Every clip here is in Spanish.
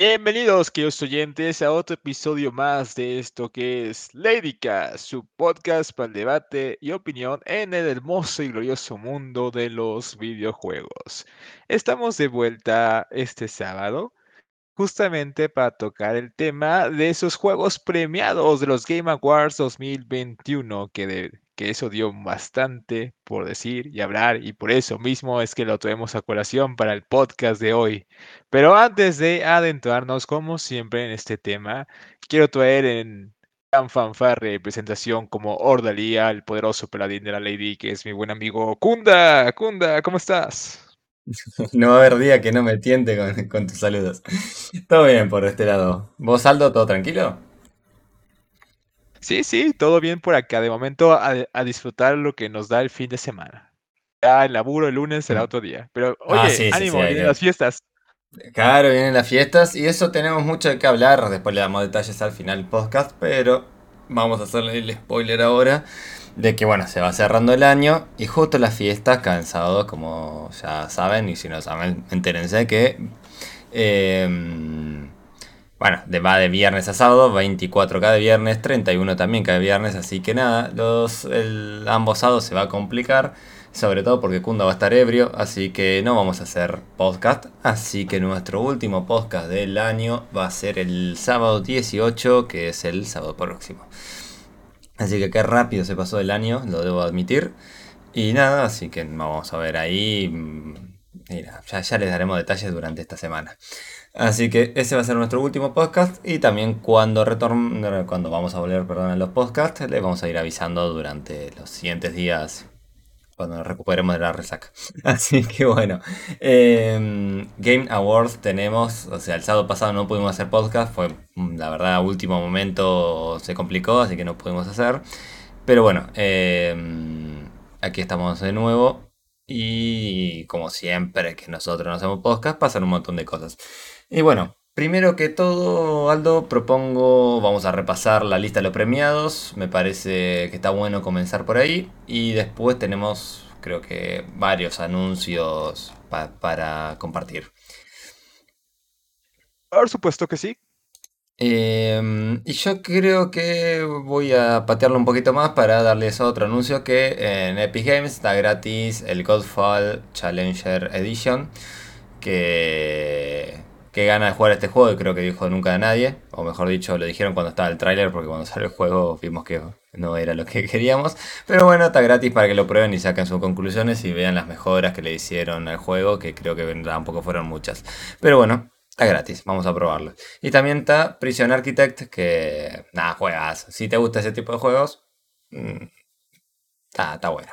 Bienvenidos, queridos oyentes, a otro episodio más de esto que es Ladyca, su podcast para el debate y opinión en el hermoso y glorioso mundo de los videojuegos. Estamos de vuelta este sábado, justamente para tocar el tema de esos juegos premiados de los Game Awards 2021, que de, que eso dio bastante por decir y hablar y por eso mismo es que lo traemos a colación para el podcast de hoy. Pero antes de adentrarnos como siempre en este tema, quiero traer en tan fanfarre presentación como Ordalía, el poderoso paladín de la Lady, que es mi buen amigo Kunda. Kunda, ¿cómo estás? No va a haber día que no me tiente con, con tus saludos. Todo bien por este lado. ¿Vos, Aldo, todo tranquilo? Sí, sí, todo bien por acá. De momento a, a disfrutar lo que nos da el fin de semana. Ya el laburo el lunes será Mm. otro día. Pero Ah, oye, sí, ánimo, vienen las fiestas. Claro, vienen las fiestas y eso tenemos mucho de qué hablar. Después le damos detalles al final del podcast, pero vamos a hacerle el spoiler ahora de que, bueno, se va cerrando el año y justo las fiestas caen sábado, como ya saben, y si no saben, entérense que, eh, bueno, va de viernes a sábado, 24 cada viernes, 31 también cada viernes, así que nada, los, ambos sábados se va a complicar. Sobre todo porque Kunda va a estar ebrio, así que no vamos a hacer podcast. Así que nuestro último podcast del año va a ser el sábado 18, que es el sábado próximo. Así que qué rápido se pasó el año, lo debo admitir. Y nada, así que vamos a ver ahí. mm, Mira, ya, ya les daremos detalles durante esta semana. Así que ese va a ser nuestro último podcast. Y también cuando cuando vamos a volver perdón, a los podcasts, les vamos a ir avisando durante los siguientes días cuando nos recuperemos de la resaca. Así que bueno, eh, Game Awards tenemos, o sea, el sábado pasado no pudimos hacer podcast, fue la verdad último momento se complicó, así que no pudimos hacer. Pero bueno, eh, aquí estamos de nuevo y como siempre que nosotros no hacemos podcast, pasan un montón de cosas. Y bueno, primero que todo, Aldo, propongo, vamos a repasar la lista de los premiados. Me parece que está bueno comenzar por ahí. Y después tenemos, creo que, varios anuncios pa- para compartir. Por supuesto que sí. Eh, y yo creo que voy a patearlo un poquito más para darles otro anuncio que en Epic Games está gratis el Godfall Challenger Edition. Que, que gana de jugar este juego y creo que dijo nunca de nadie. O mejor dicho, lo dijeron cuando estaba el tráiler porque cuando salió el juego vimos que no era lo que queríamos. Pero bueno, está gratis para que lo prueben y saquen sus conclusiones y vean las mejoras que le hicieron al juego, que creo que tampoco fueron muchas. Pero bueno, Está gratis, vamos a probarlo. Y también está Prison Architect, que nada, juegas. Si te gusta ese tipo de juegos, mm, está, está bueno.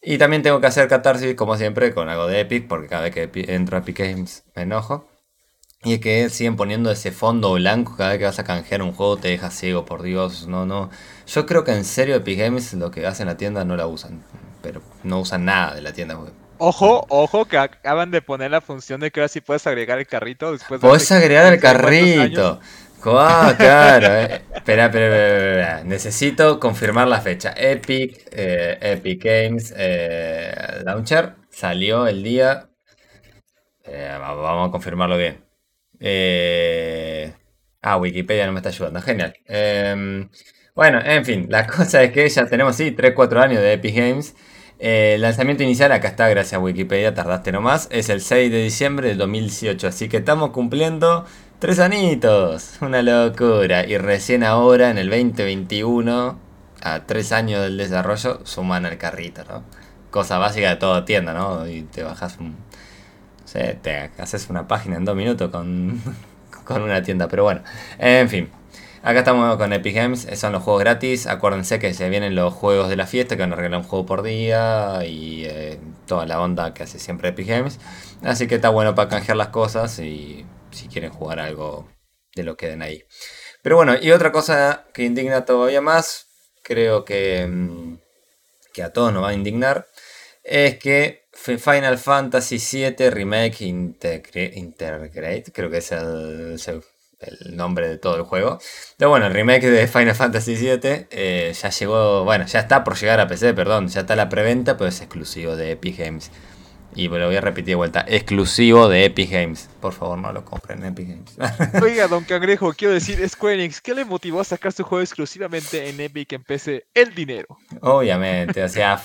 Y también tengo que hacer catarsis, como siempre, con algo de Epic, porque cada vez que entro a Epic Games me enojo. Y es que siguen poniendo ese fondo blanco cada vez que vas a canjear un juego, te deja ciego, por Dios. No, no. Yo creo que en serio Epic Games lo que hacen en la tienda no la usan. Pero no usan nada de la tienda. Ojo, ojo, que acaban de poner la función de que ahora sí puedes agregar el carrito después de hace agregar el 15 cuántos años. carrito. Ah, claro. eh. Espera, espera, espera, espera. Necesito confirmar la fecha. Epic, eh, Epic Games eh, Launcher salió el día. eh, va- vamos a confirmarlo bien. Eh, ah, Wikipedia no me está ayudando. Genial. Em, bueno, en fin, la cosa es que ya tenemos, sí, 3-4 años de Epic Games. Eh, el lanzamiento inicial, acá está, gracias a Wikipedia, tardaste nomás, es el 6 de diciembre del 2018, así que estamos cumpliendo tres anitos, una locura. Y recién ahora, en el 2021, a tres años del desarrollo, suman al carrito, ¿no? Cosa básica de toda tienda, ¿no? Y te bajas un... Te haces una página en dos minutos con, con una tienda, pero bueno, en fin. Acá estamos con Epic Games, eh, son los juegos gratis. Acuérdense que se vienen los juegos de la fiesta, que van a regalar un juego por día y eh, toda la onda que hace siempre Epic Games. Así que está bueno para canjear las cosas y si quieren jugar algo de lo que den ahí. Pero bueno, y otra cosa que indigna todavía más, creo que, mm, que a todos nos va a indignar, es que Final Fantasy VII Remake Integrate, creo que es el nombre de todo el juego. Pero bueno, el remake de Final Fantasy VII eh, ya llegó, bueno, ya está por llegar a PC, perdón, ya está la preventa, pero es exclusivo de Epic Games. Y lo voy a repetir de vuelta. Exclusivo de Epic Games. Por favor, no lo compren en Epic Games. Oiga, don Cangrejo, quiero decir, Square Enix, ¿qué le motivó a sacar su juego exclusivamente en Epic en PC? El dinero. Obviamente, o sea,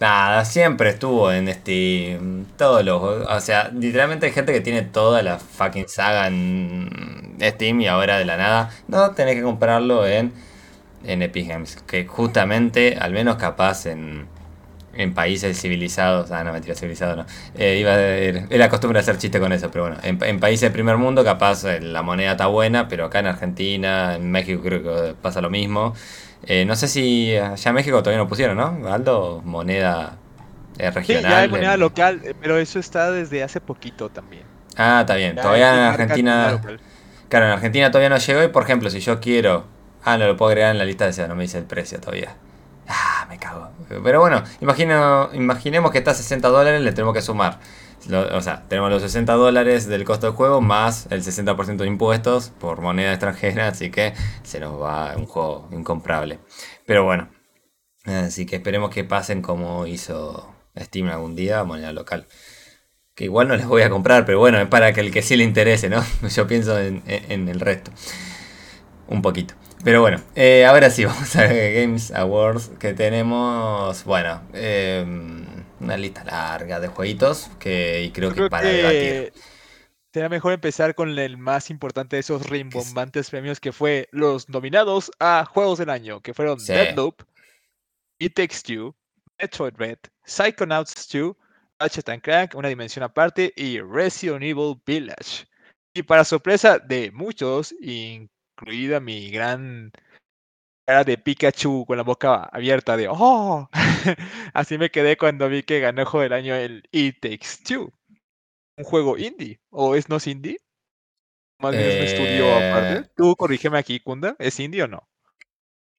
nada, siempre estuvo en Steam. Todos los. O sea, literalmente hay gente que tiene toda la fucking saga en Steam y ahora de la nada. No, tenés que comprarlo en, en Epic Games. Que justamente, al menos capaz en en países civilizados, ah, no, mentira, civilizado no. Eh, iba a era costumbre hacer chiste con eso, pero bueno, en, países de primer mundo capaz eh, la moneda está buena, pero acá en Argentina, en México creo que pasa lo mismo. Eh, no sé si allá en México todavía no pusieron, ¿no? Aldo, moneda regional. Sí, ya hay moneda local, pero eso está desde hace poquito también. Ah, está bien. todavía en Argentina... Claro, en Argentina todavía no llegó y, por ejemplo, si yo quiero... Ah, no lo puedo agregar en la lista de deseo, no me dice el precio todavía. Ah, me cago. Pero bueno, imagino, imaginemos que está a 60 dólares, le tenemos que sumar. O sea, tenemos los 60 dólares del costo del juego más el 60% de impuestos por moneda extranjera, así que se nos va un juego incomprable. Pero bueno, así que esperemos que pasen como hizo Steam algún día, moneda local. Que igual no les voy a comprar, pero bueno, es para que el que sí le interese, ¿no? Yo pienso en el resto. Un poquito. Pero bueno, eh, ahora sí, vamos a ver Games Awards que tenemos, bueno, em, una lista larga de jueguitos que y creo, que para debatir. Será mejor empezar con el más importante de esos rimbombantes premios que fue los nominados a Juegos del Año, que fueron Deadloop, It Takes Two, Metroid Red, Psychonauts 2, Ratchet Crank, Una Dimensión Aparte y Resident Evil Village. Y para sorpresa de muchos, incluida mi gran cara de Pikachu con la boca abierta de ¡Oh! Así me quedé cuando vi que ganó el juego del año el It Takes Two. Un juego indie. ¿O es no es indie? Más bien es un estudio aparte. Eh. Tú corrígeme aquí, Kunda. ¿Es indie o no?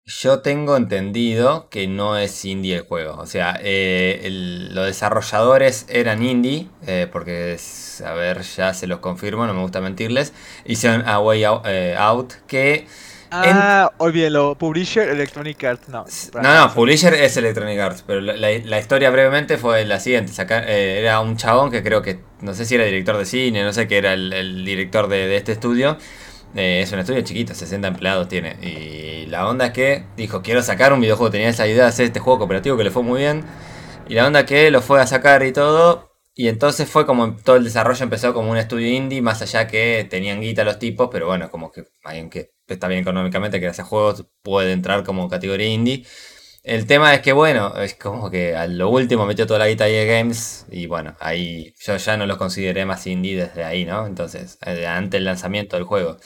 Yo tengo entendido que no es indie el juego. O sea, eh, los desarrolladores eran indie, eh, porque, a ver, ya se los confirmo, no me gusta mentirles. Hicieron A Way eh, Out, que... Ah, olvídelo. Publisher Electronic Arts, no. No, no, Publisher es Electronic Arts, pero la, historia brevemente fue la siguiente. era un chabón que creo que, no sé si era director de cine, no sé qué era el, director de este estudio eh, es un estudio chiquito, 60 empleados tiene. Y la onda es que dijo, quiero sacar un videojuego. Tenía esa idea de hacer este juego cooperativo que le fue muy bien. Y la onda que lo fue a sacar y todo. Y entonces fue como todo el desarrollo empezó como un estudio indie, más allá que tenían guita los tipos, pero bueno, como que alguien que está bien económicamente, que hace juegos, puede entrar como categoría indie. El tema es que, bueno, es como que a lo último metió toda la guita de Games y bueno, ahí yo ya no los consideré más indie desde ahí, ¿no? Entonces, eh, ante el lanzamiento del juego.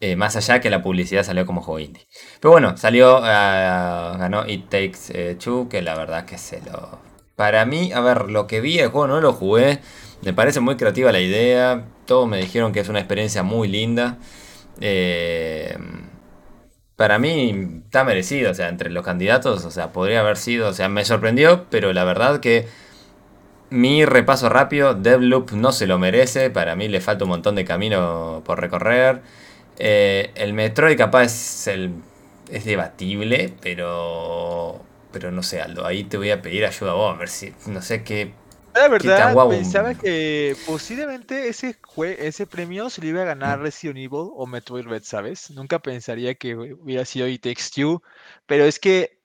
Eh, más allá que la publicidad salió como juego indie. Pero bueno, salió, uh, ganó It Takes eh, Two, que la verdad que se lo... Para mí, a ver, lo que vi el juego no lo jugué, me parece muy creativa la idea, todos me dijeron que es una experiencia muy linda. Eh, para mí está merecido, o sea, entre los candidatos, o sea, podría haber sido, o sea, me sorprendió, pero la verdad que mi repaso rápido, Devloop no se lo merece, para mí le falta un montón de camino por recorrer. Eh, el Metroid capaz es, el, es debatible, pero pero no sé, Aldo, ahí te voy a pedir ayuda a vos, a ver si, no sé qué la verdad, pensaba que posiblemente ese, ese premio se lo iba a ganar Resident Evil o Metroid Red, ¿sabes? Nunca pensaría que hubiera sido It Takes Two, pero es que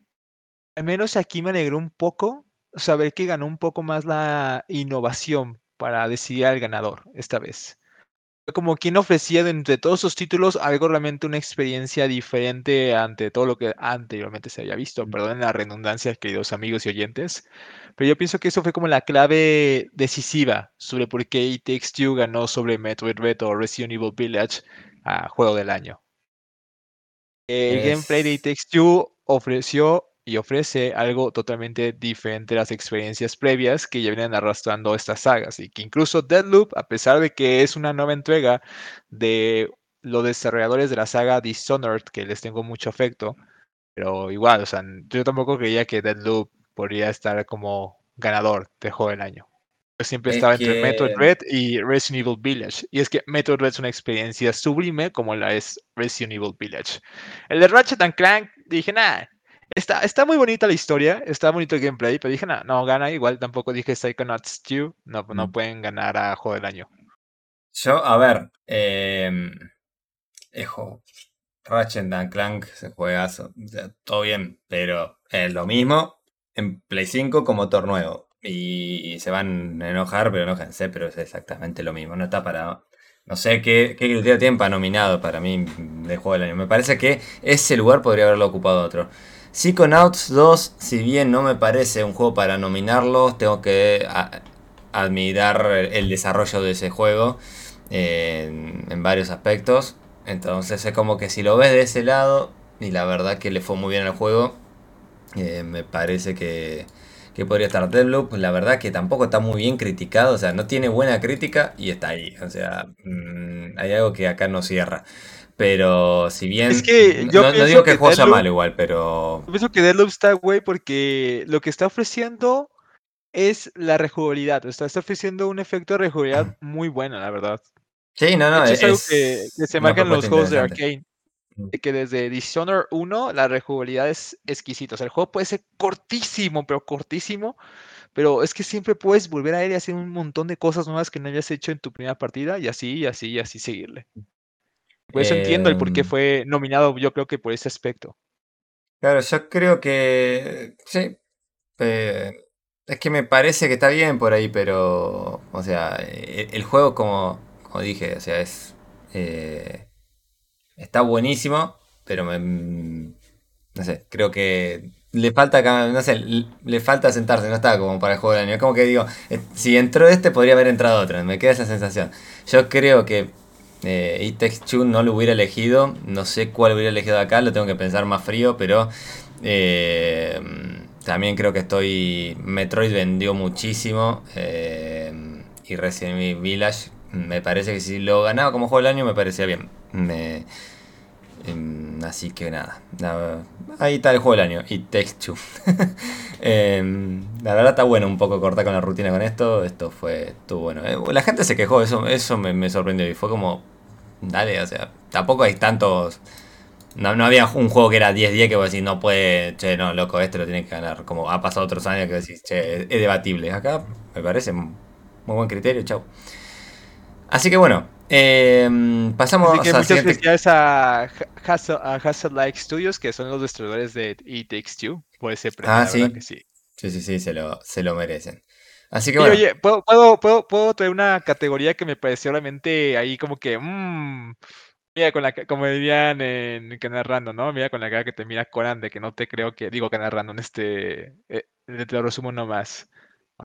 al menos aquí me alegró un poco saber que ganó un poco más la innovación para decidir al ganador esta vez como quien ofrecía entre todos sus títulos algo realmente una experiencia diferente ante todo lo que anteriormente se había visto. Perdonen la redundancia, queridos amigos y oyentes, pero yo pienso que eso fue como la clave decisiva sobre por qué It Takes Two ganó sobre Metroid Red o Resident Evil Village a Juego del Año. El gameplay de It Takes Two ofreció y ofrece algo totalmente diferente a las experiencias previas que ya vienen arrastrando estas sagas y que incluso Deadloop, a pesar de que es una nueva entrega de los desarrolladores de la saga Dishonored, que les tengo mucho afecto, pero igual, o sea, yo tampoco creía que Deadloop podría estar como ganador de juego del año. Yo siempre estaba entre Metroid Red y Resident Evil Village. Y es que Metroid Red es una experiencia sublime como la es Resident Evil Village. El de Ratchet and Clank, dije, nada, Está, está muy bonita la historia, está bonito el gameplay, pero dije, no, no gana igual, tampoco dije Psychonauts 2, no, no Mm. pueden ganar a Juego del Año. Yo, a ver, eh, Ejo, Ratchet and Clank se juega, o sea, todo bien, pero es lo mismo en Play 5 con motor nuevo. Y, y se van a enojar, pero enójense, pero es exactamente lo mismo. No está para. No sé qué, qué criterio tienen para nominado para mí de juego del año. Me parece que ese lugar podría haberlo ocupado otro. Psychonauts 2, si bien no me parece un juego para nominarlo, tengo que admirar el desarrollo de ese juego en, en varios aspectos. Entonces es como que si lo ves de ese lado, y la verdad que le fue muy bien al juego, eh, me parece que, que podría estar Deadloop. La verdad que tampoco está muy bien criticado, o sea, no tiene buena crítica y está ahí. O sea, mm, hay algo que acá no cierra. Pero si bien... Es que no, yo no- no pienso digo que el juego sea malo igual, pero... Yo pienso que Deadloop está güey porque lo que está ofreciendo es la rejugabilidad, o sea, está ofreciendo un efecto de rejugabilidad muy bueno, la verdad. Sí, no, no, hecho, es algo que, que se marca en los juegos de de que desde Dishonored 1 la rejugabilidad es exquisita. O sea, el juego puede ser cortísimo, pero cortísimo. Pero es que siempre puedes volver a él y hacer un montón de cosas nuevas que no hayas hecho en tu primera partida. Y así, y así, y así seguirle. Por eso entiendo el por qué Em, fue nominado, yo creo que por ese aspecto. Claro, yo creo que sí. eh, es que me parece que está bien por ahí, pero. O sea, e- el, juego, como, como dije, o sea, es. eh, está buenísimo, pero me. mm, No sé, creo que. Le falta, no sé, le falta sentarse, no está como para el juego del año. Es como que digo, eh, si entró este, podría haber entrado otro. Me queda esa sensación. Yo creo que eh, Takes Two no lo hubiera elegido. No sé cuál hubiera elegido acá, lo tengo que pensar más frío, pero eh, también creo que estoy. Metroid vendió muchísimo. eh, y Resident Evil Village. Me parece que si lo ganaba como juego del año, me parecía bien. Me- así que nada, Ahí está el juego del año. It Takes. Em, la verdad está bueno un poco cortar con la rutina con esto. Esto fue. Estuvo bueno. Eh, la gente se quejó, eso, eso me, me sorprendió. Y fue como. Dale, o sea, tampoco hay tantos. No, no había un juego que era 10-10 que vos decís, no puede, che, no, loco, este lo tiene que ganar. Como ha pasado otros años que decís, che, es, es debatible. Acá me parece muy buen criterio, chau. Así que bueno, em, pasamos Así que a muchas siguiente. felicidades a Hassel, a Hassel Like Studios, que son los destruidores de It Takes Two, por ese premio, Ah, sí. que sí. Sí, sí, sí, se lo, se lo merecen. Así que bueno, oye, ¿puedo, puedo, puedo, puedo traer una categoría que me pareció realmente ahí como que, mmm, mira, con la, como dirían en Canal Random, ¿no? Mira con la cara que te mira Conan de que no te creo que, digo Canal Random, este, eh, te lo resumo nomás.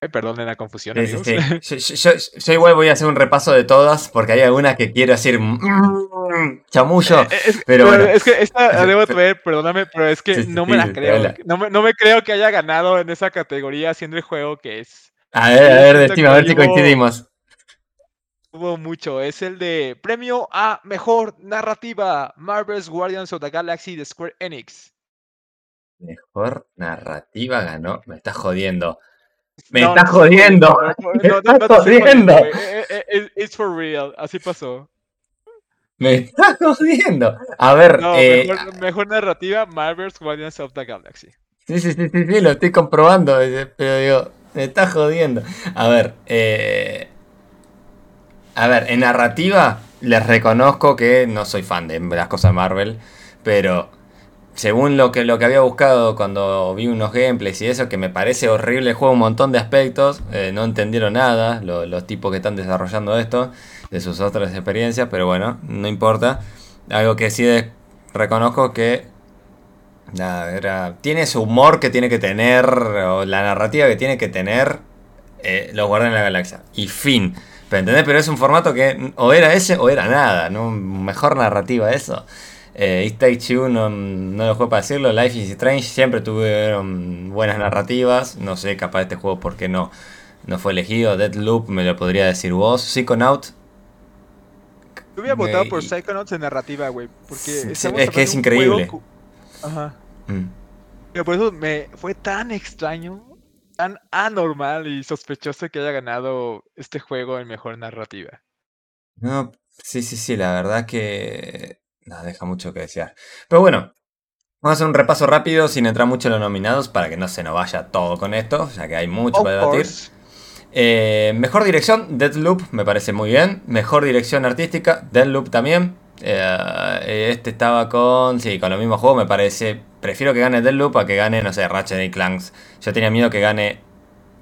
Ay, perdonen la confusión, sí, sí, amigos. sí. Yo, yo- yo- yo igual voy a hacer un repaso de todas porque hay algunas que quiero decir mm, chamullo, Eh, Es, pero bueno. es que esta debo traer, perdóname, pero es que no me la creo. No me, no me creo que haya ganado en esa categoría haciendo el juego que es. A ver, a ver, decime, a ver si coincidimos. hubo mucho. Es el de premio a mejor narrativa: Marvel's Guardians of the Galaxy de Square Enix. Mejor narrativa ganó. Me estás jodiendo. Me No, estás jodiendo, Me estás jodiendo, It's for real. Así pasó. Me estás jodiendo. A ver, No, eh, mejor, mejor narrativa: Marvel's Guardians of the Galaxy. sí, sí, sí, sí, sí, lo estoy comprobando. eh, Pero digo, me estás jodiendo. A ver, eh, a ver, en narrativa les reconozco que no soy fan de las cosas Marvel, pero según lo que, lo que había buscado cuando vi unos gameplays y eso, que me parece horrible el juego un montón de aspectos, eh, no entendieron nada lo- los tipos que están desarrollando esto, de sus otras experiencias, pero bueno, no importa. Algo que sí reconozco que nada, era, tiene su humor que tiene que tener, o la narrativa que tiene que tener eh, los Guardianes de la Galaxia. Y fin. ¿Pero entendés? Pero es un formato que o era ese o era nada, ¿no? Mejor narrativa eso. Eh, It Takes no, no lo fue para decirlo. Life is Strange siempre tuvieron buenas narrativas. No sé, capaz este juego por qué no, no fue elegido. Deadloop me lo podría decir vos. Psychonaut. Yo hubiera votado por Psychonauts en narrativa, güey. Porque Sí, es que es juego increíble. Ajá. Mm. Pero por eso me fue tan extraño, tan anormal y sospechoso que haya ganado este juego en mejor narrativa. No, sí, sí, sí, la verdad que... No, deja mucho que desear. Pero bueno, Vamos a hacer un repaso rápido sin entrar mucho en los nominados para que no se nos vaya todo con esto, ya que hay mucho Of para debatir. Eh, mejor dirección, Deadloop, me parece muy bien. Mejor dirección artística, Deadloop también. Eh, este estaba con. Sí, con los mismos juegos, me parece. Prefiero que gane Deadloop a que gane, no sé, Ratchet y Clanks. Yo tenía miedo que gane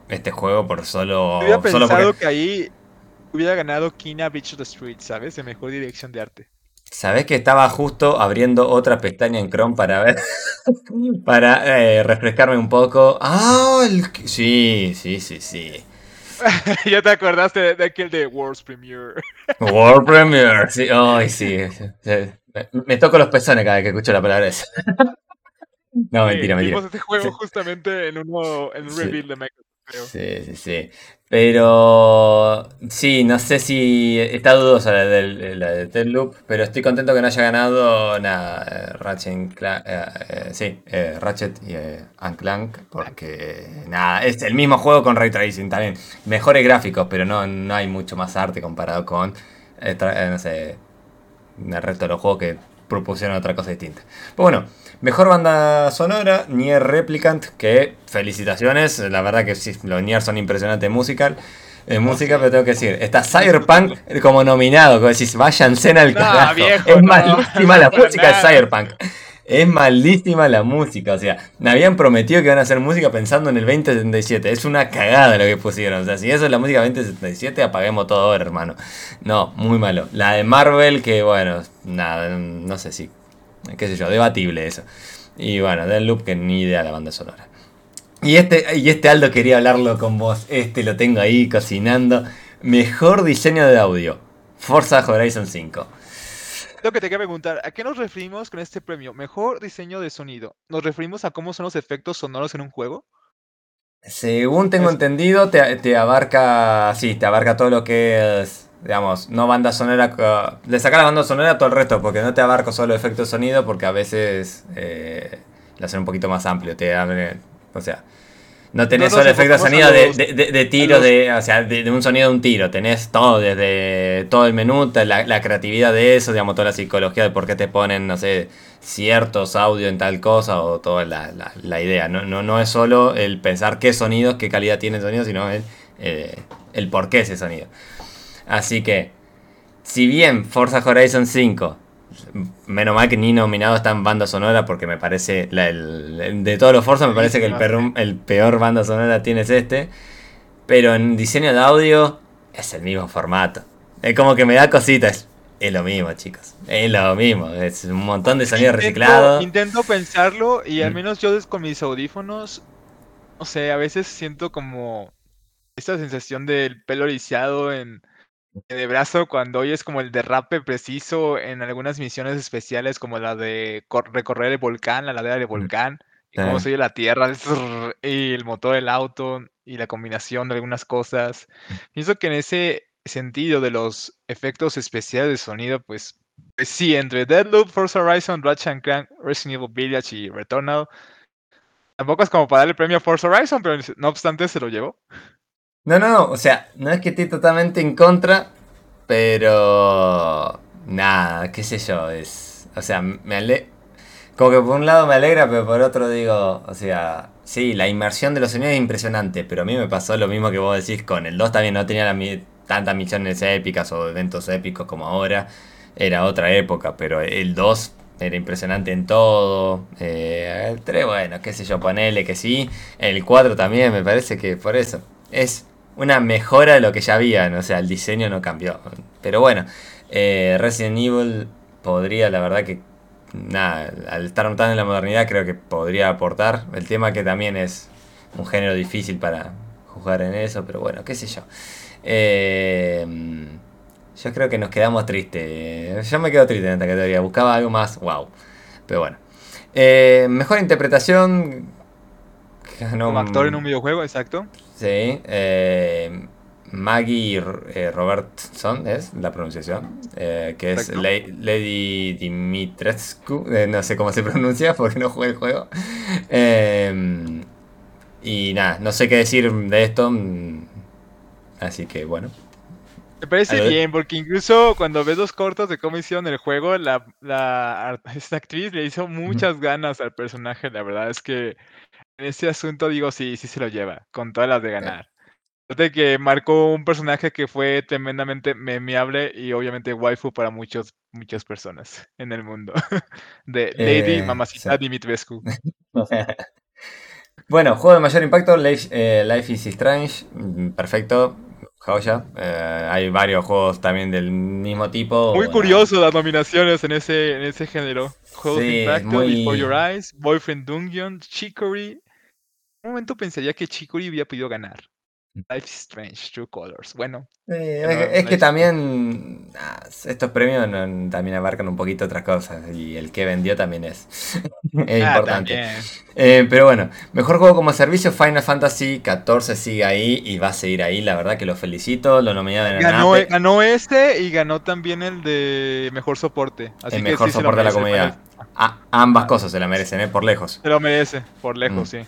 este juego por solo. Solo pensado porque. que ahí hubiera ganado Kina Beach of the Street, ¿sabes? De mejor dirección de arte. Sabés que estaba justo abriendo otra pestaña en Chrome para ver. para eh, refrescarme un poco. Ah, el... sí, sí, sí, sí. ya te acordaste de, de aquel de World's Premiere. World Premiere, sí, ay, sí. sí. Me, me toco los pezones cada vez que escucho la palabra esa. No, mentira, Sí, mentira. Vimos este juego Sí. justamente en uno, en un Sí. reveal de Microsoft, Sí, sí, sí. Pero sí, no sé si está dudosa la del, la de Deathloop, pero estoy contento que no haya ganado nada, eh, Ratchet, eh, eh, sí, Ratchet y and Clank, porque nada, es el mismo juego con Ray Tracing también. Mejores gráficos, pero no, no hay mucho más arte comparado con, no sé, el resto de los juegos que propusieron otra cosa distinta. Bueno, mejor banda sonora, Nier Replicant, que felicitaciones, la verdad que sí, los Nier son impresionantes musical. En música, pero tengo que decir, está Cyberpunk como nominado, como decís, váyanse al No, carajo. viejo, es no, malísima no, la música de. Cyberpunk. Es malísima la música, o sea, me habían prometido que iban a hacer música pensando en el 2077. Es una cagada lo que pusieron. O sea, si eso es la música 2077, apaguemos todo ahora, hermano. No, muy malo. La de Marvel, que bueno, nada, no sé si, qué sé yo, debatible eso. Y bueno, Loop que ni idea de la banda sonora. Y este, y este Aldo quería hablarlo con vos. Este lo tengo ahí cocinando. Mejor diseño de audio. Forza Horizon 5. Lo que te quería preguntar, ¿a qué nos referimos con este premio? Mejor diseño de sonido. ¿Nos referimos a cómo son los efectos sonoros en un juego? Según tengo Es- entendido, te, te abarca. Sí, te abarca todo lo que es. Digamos, no banda sonora. Le saca la banda sonora a todo el resto, porque no te abarca solo efectos de sonido, porque a veces. Eh, lo hacen un poquito más amplio. Te abre. O sea. No tenés No solo efectos de sonido de, los- de, de- de tiro, los- de, o sea, de, un sonido de un tiro. Tenés todo, desde todo el menú, la, la creatividad de eso, digamos, toda la psicología de por qué te ponen, no sé, ciertos audios en tal cosa o toda la, la- la idea. No, no, no es solo el pensar qué sonidos, qué calidad tiene el sonido, sino el, eh, el por qué ese sonido. Así que, si bien Forza Horizon 5, menos mal que ni nominado está en banda sonora, porque me parece, la- el- de todos los Forza, me parece que el peor, el peor banda sonora tiene es este. Pero en diseño de audio es el mismo formato. Es como que me da cositas. Es lo mismo, chicos. Es lo mismo. Es un montón de sonido Intento- reciclado. Intento pensarlo y al Mm. menos yo con mis audífonos, o sea, a veces siento como esta sensación del pelo erizado en, el brazo cuando oyes como el derrape preciso en algunas misiones especiales como la de cor- recorrer el volcán, la ladera del volcán, y cómo Mm. Se oye la tierra, el y el motor del auto y la combinación de algunas cosas. Pienso que en ese sentido de los efectos especiales de sonido, pues pues sí, entre Deadloop, Forza Horizon, Ratchet Clank, Resident Evil Village y Returnal. Tampoco es como para darle premio a Forza Horizon, pero no obstante se lo llevó. No, no, no. O sea, no es que esté totalmente en contra, pero. Nada, qué sé yo. Es. O sea, me ale... Como que por un lado me alegra, pero por otro digo. O sea, sí, la inmersión de los sonidos es impresionante, pero a mí me pasó lo mismo que vos decís con el 2 también. No tenía tantas misiones épicas o eventos épicos como ahora. Era otra época, pero el 2 era impresionante en todo. Eh, el 3, bueno, qué sé yo, ponele que sí. El 4 también, me parece que por eso. Es una mejora de lo que ya había, ¿no? o sea, el diseño no cambió. Pero bueno, eh, Resident Evil podría, la verdad que, nada, al estar tan en la modernidad creo que podría aportar. El tema que también es un género difícil para jugar en eso, pero bueno, qué sé yo. Eh, yo creo que nos quedamos tristes. Yo me quedo triste en esta categoría. Buscaba algo más, wow. Pero bueno. Eh, mejor interpretación. ganó Como actor en un videojuego, exacto. Sí, eh, Maggie eh, Robertson es la pronunciación, eh, que es. La- Lady Dimitrescu, eh, no sé cómo se pronuncia porque no jugué el juego. Eh, y nada, no sé qué decir de esto, mm, así que bueno. Me parece bien, porque incluso cuando ves los cortos de cómo hicieron el juego, la, la esta actriz le hizo muchas ganas al personaje. La verdad es que en ese asunto digo, sí, sí se lo lleva, con todas las de ganar. De que marcó un personaje que fue tremendamente memeable y obviamente waifu para muchos, muchas personas en el mundo. De Lady Eh, Mamacita sí. Dimitrescu. Bueno, juego de mayor impacto, Life, eh, Life is Strange, mm, perfecto, joya. Eh, hay varios juegos también del mismo tipo. Muy bueno, curioso las nominaciones en ese, en ese género. Juegos Sí, de impacto, Before. Your Eyes, Boyfriend Dungeon, Chicory. En un momento pensaría que Chicory había podido ganar. Life is Strange, True Colors. Bueno, ya es, que- es también ah, estos premios no- también abarcan un poquito otras cosas y el que vendió también es, es Ah, importante. también. Eh, pero bueno, mejor juego como servicio, Final Fantasy XIV sigue ahí y va a seguir ahí, la verdad que lo felicito, lo nominaron en Ganó, Apex, ganó este y ganó también el de mejor soporte. Así el que mejor sí soporte de la comunidad. Ambas cosas se la merecen, eh, por lejos. Se lo merece, por lejos, Mm. sí.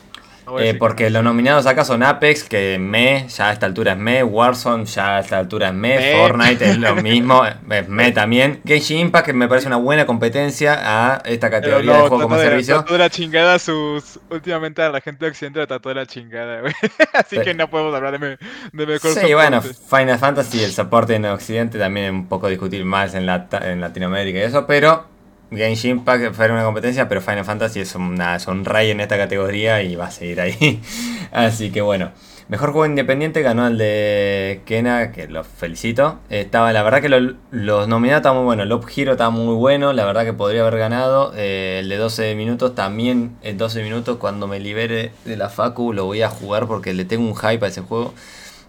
Eh, porque los nominados acá son Apex, que me, ya a esta altura es me, Warzone, ya a esta altura es me, Me. Fortnite es lo mismo, es me también. Genshin Impact, que me parece una buena competencia a esta categoría de juego como de, servicio. trató de la chingada sus... Últimamente a la gente de Occidente la trató de la chingada, güey. Así que no podemos hablar de, me- de mejor Sí, soporte. bueno, Final Fantasy, el soporte en Occidente también es un poco discutir más en, Lata- en Latinoamérica y eso, pero Genshin Impact fue una competencia, pero Final Fantasy es, una, rey en esta categoría y va a seguir ahí. Así que bueno. Mejor juego independiente ganó el de Kena, que lo felicito. Estaba, la verdad que lo- los nominados estaban muy buenos. Love Hero estaba muy bueno, la verdad que podría haber ganado. Eh, el de 12 minutos también, en 12 minutos cuando me libere de la Facu lo voy a jugar porque le tengo un hype a ese juego.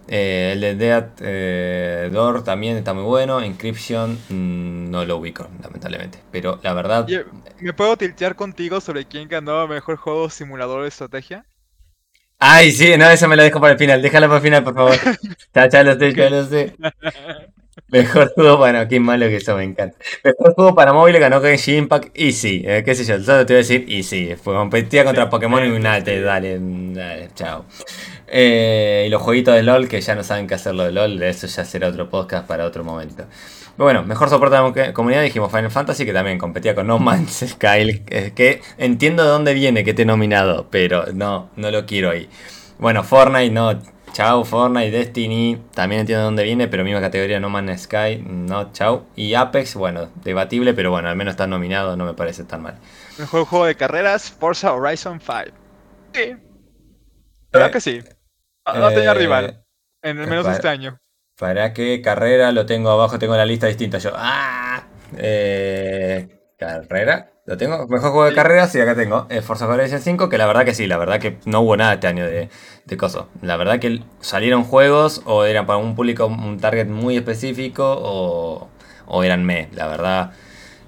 Eh, el de Dead eh, Door también está muy bueno. Encryption mm, no lo ubico, lamentablemente. Pero la verdad, ¿me puedo tiltear contigo sobre quién ganó mejor juego simulador de estrategia? Ay, sí, no, eso me lo dejo para el final. Déjalo para el final, por favor. Ya, ya lo sé, ya lo sé. Mejor juego, bueno, qué malo que eso me encanta. Mejor juego para móviles ganó Genshin Impact Easy. Eh, qué sé yo, solo te voy a decir Easy. Fue competía contra Pokémon sí, Unite, sí. dale, dale, chao. Eh, y los jueguitos de LOL, que ya no saben qué hacerlo de LOL, eso ya será otro podcast para otro momento. Pero bueno, mejor soporte de la co- comunidad dijimos Final Fantasy, que también competía con No Man's Sky, que, que entiendo de dónde viene que esté nominado, pero no, no lo quiero ahí. Bueno, Fortnite, no, chao, Fortnite, Destiny, también entiendo de dónde viene, pero misma categoría No Man's Sky, no, chao. Y Apex, bueno, debatible, pero bueno, al menos está nominado, no me parece tan mal. Mejor juego de carreras, Forza Horizon 5. Sí, ¿verdad Eh, que sí? No, tenía eh, rival, en el menos para- este año. ¿Para qué carrera? Lo tengo abajo, tengo la lista distinta. Yo, ¡ah! Eh, ¿Carrera? ¿Lo tengo? Mejor juego de carreras, sí, acá tengo. Eh, Forza Horizon 5, que la verdad que sí, la verdad que no hubo nada este año de, de coso. La verdad que salieron juegos o eran para un público, un target muy específico o, o eran me, la verdad.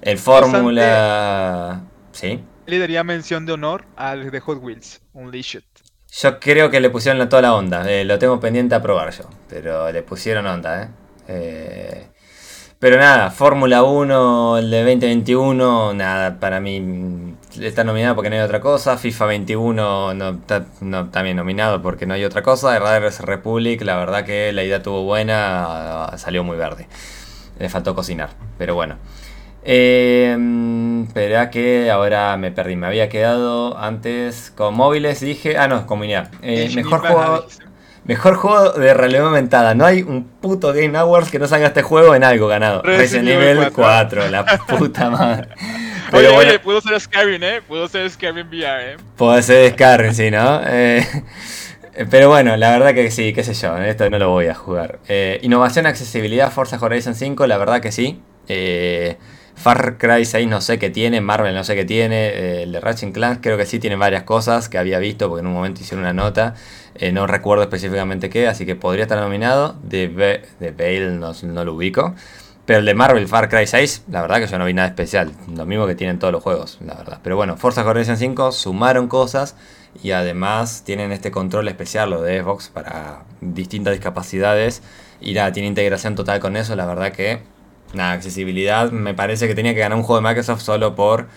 El Fórmula... Sí. Le daría mención de honor al de Hot Wheels, Unleashed. Yo creo que le pusieron toda la onda. eh, lo tengo pendiente a probar yo. Pero le pusieron onda, ¿eh? Eh, pero nada, Fórmula 1, el de 2021, nada, para mí está nominado porque no hay otra cosa. FIFA 21 no está no, también nominado porque no hay otra cosa. Riders Republic, la verdad que la idea tuvo buena, salió muy verde. Le faltó cocinar, pero bueno. Eh, espera que ahora me perdí. Me había quedado antes con móviles. Dije. Ah, no, comunidad. Eh, mejor juego. Mejor juego de realidad aumentada. No hay un puto Game Awards que no salga este juego en algo ganado. Resident Resident Evil Evil 4, la puta madre. Pero Oye, bueno, oye, pudo ser Skyrim, ¿eh? Pudo ser Skyrim VR, ¿eh? puede ser Skyrim, sí, ¿no? Eh, pero bueno, la verdad que sí, qué sé yo, esto no lo voy a jugar. Eh, innovación, accesibilidad, Forza Horizon 5, la verdad que sí. Eh, Far Cry 6 no sé qué tiene, Marvel no sé qué tiene, eh, el de Ratchet creo que sí tiene varias cosas que había visto porque en un momento hicieron una nota, eh, no recuerdo específicamente qué, así que podría estar nominado, de, de Bale no, no lo ubico, pero el de Marvel Far Cry 6, la verdad que yo no vi nada especial, lo mismo que tienen todos los juegos, la verdad. Pero bueno, Forza Horizon 5 sumaron cosas y además tienen este control especial, lo de Xbox, para distintas discapacidades y nada, tiene integración total con eso, la verdad que Nada, accesibilidad. Me parece que tenía que ganar un juego de Microsoft solo por.